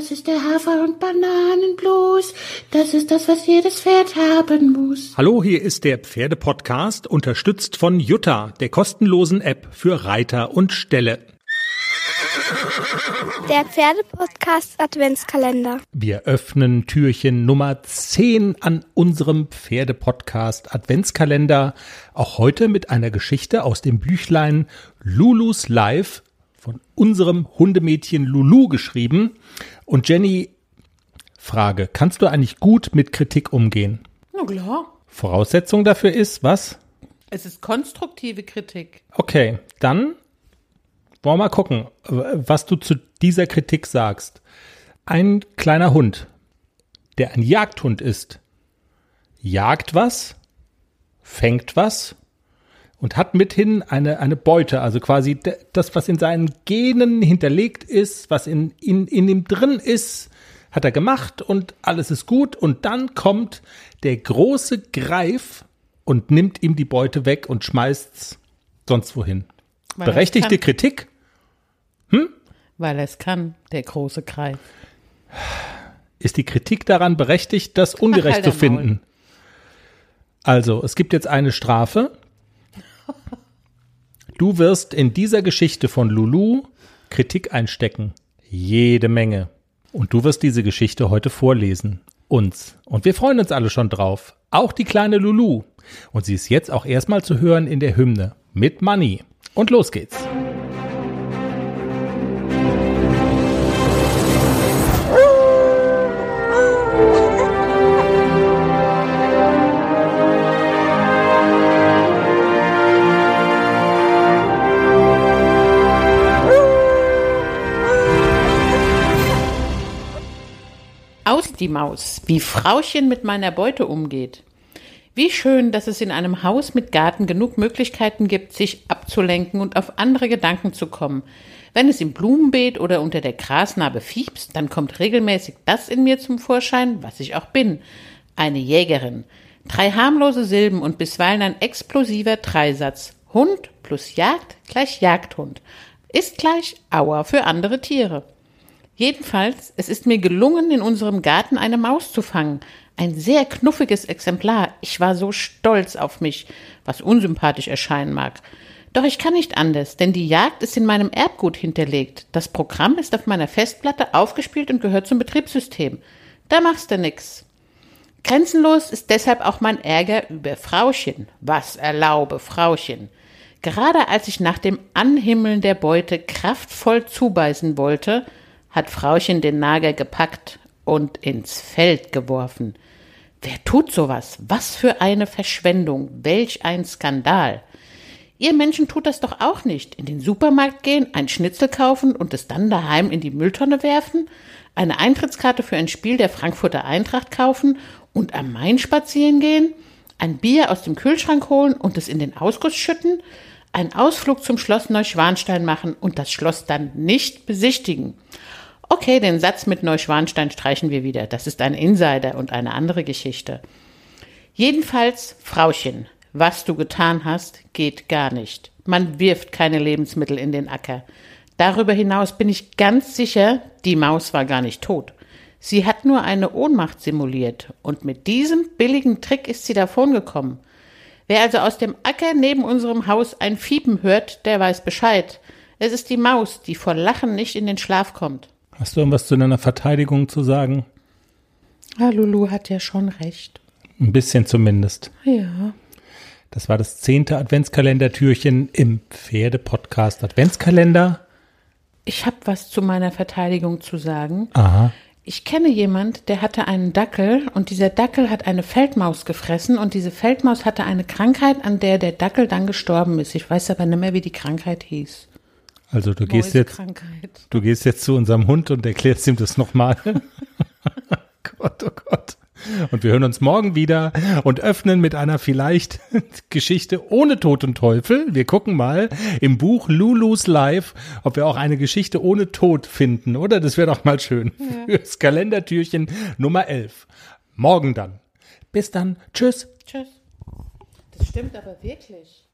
Das ist der Hafer- und Bananenblues. Das ist das, was jedes Pferd haben muss. Hallo, hier ist der Pferdepodcast, unterstützt von Jutta, der kostenlosen App für Reiter und Ställe. Der Pferdepodcast Adventskalender. Wir öffnen Türchen Nummer 10 an unserem Pferdepodcast Adventskalender. Auch heute mit einer Geschichte aus dem Büchlein Lulus Live von unserem Hundemädchen Lulu geschrieben. Und Jenny, Frage, kannst du eigentlich gut mit Kritik umgehen? Na klar. Voraussetzung dafür ist, was? Es ist konstruktive Kritik. Okay, dann wollen wir mal gucken, was du zu dieser Kritik sagst. Ein kleiner Hund, der ein Jagdhund ist, jagt was, fängt was und hat mithin eine, eine Beute, also quasi das, was in seinen Genen hinterlegt ist, was in, in, in ihm drin ist, hat er gemacht und alles ist gut und dann kommt der große Greif und nimmt ihm die Beute weg und schmeißt's sonst wohin. Weil er es Berechtigte. Kritik? Weil er es kann, der große Greif. Ist die Kritik daran berechtigt, das ungerecht halt zu finden? Also, es gibt jetzt eine Strafe. Du wirst in dieser Geschichte von Lulu Kritik einstecken. Jede Menge. Und du wirst diese Geschichte heute vorlesen. Uns. Und wir freuen uns alle schon drauf. Auch die kleine Lulu. Und sie ist jetzt auch erstmal zu hören in der Hymne. Mit Money. Und los geht's. Aus die Maus, wie Frauchen mit meiner Beute umgeht. Wie schön, dass es in einem Haus mit Garten genug Möglichkeiten gibt, sich abzulenken und auf andere Gedanken zu kommen. Wenn es im Blumenbeet oder unter der Grasnarbe fiebst, dann kommt regelmäßig das in mir zum Vorschein, was ich auch bin. Eine Jägerin. Drei harmlose Silben und bisweilen ein explosiver Dreisatz. Hund plus Jagd gleich Jagdhund. Ist gleich Auer für andere Tiere. Jedenfalls, es ist mir gelungen, in unserem Garten eine Maus zu fangen. Ein sehr knuffiges Exemplar. Ich war so stolz auf mich, was unsympathisch erscheinen mag. Doch ich kann nicht anders, denn die Jagd ist in meinem Erbgut hinterlegt. Das Programm ist auf meiner Festplatte aufgespielt und gehört zum Betriebssystem. Da machst du nix. Grenzenlos ist deshalb auch mein Ärger über Frauchen. Was erlaube Frauchen? Gerade als ich nach dem Anhimmeln der Beute kraftvoll zubeißen wollte, hat Frauchen den Nager gepackt und ins Feld geworfen. Wer tut sowas? Was für eine Verschwendung, welch ein Skandal. Ihr Menschen tut das doch auch nicht. In den Supermarkt gehen, ein Schnitzel kaufen und es dann daheim in die Mülltonne werfen, eine Eintrittskarte für ein Spiel der Frankfurter Eintracht kaufen und am Main spazieren gehen, ein Bier aus dem Kühlschrank holen und es in den Ausguss schütten, einen Ausflug zum Schloss Neuschwanstein machen und das Schloss dann nicht besichtigen. Okay, den Satz mit Neuschwanstein streichen wir wieder. Das ist ein Insider und eine andere Geschichte. Jedenfalls, Frauchen, was du getan hast, geht gar nicht. Man wirft keine Lebensmittel in den Acker. Darüber hinaus bin ich ganz sicher, die Maus war gar nicht tot. Sie hat nur eine Ohnmacht simuliert und mit diesem billigen Trick ist sie davongekommen. Wer also aus dem Acker neben unserem Haus ein Fiepen hört, der weiß Bescheid. Es ist die Maus, die vor Lachen nicht in den Schlaf kommt. Hast du irgendwas zu deiner Verteidigung zu sagen? Ja, Lulu hat ja schon recht. Ein bisschen zumindest. Ja. Das war das zehnte Adventskalendertürchen im Pferde-Podcast Adventskalender. Ich habe was zu meiner Verteidigung zu sagen. Aha. Ich kenne jemand, der hatte einen Dackel und dieser Dackel hat eine Feldmaus gefressen und diese Feldmaus hatte eine Krankheit, an der der Dackel dann gestorben ist. Ich weiß aber nicht mehr, wie die Krankheit hieß. Also du gehst jetzt, du gehst jetzt zu unserem Hund und erklärst ihm das nochmal. Gott, oh Gott. Und wir hören uns morgen wieder und öffnen mit einer vielleicht Geschichte ohne Tod und Teufel. Wir gucken mal im Buch Lulus Life, ob wir auch eine Geschichte ohne Tod finden, oder? Das wäre doch mal schön. Fürs Kalendertürchen Nummer 11. Morgen dann. Bis dann. Tschüss. Tschüss. Das stimmt aber wirklich.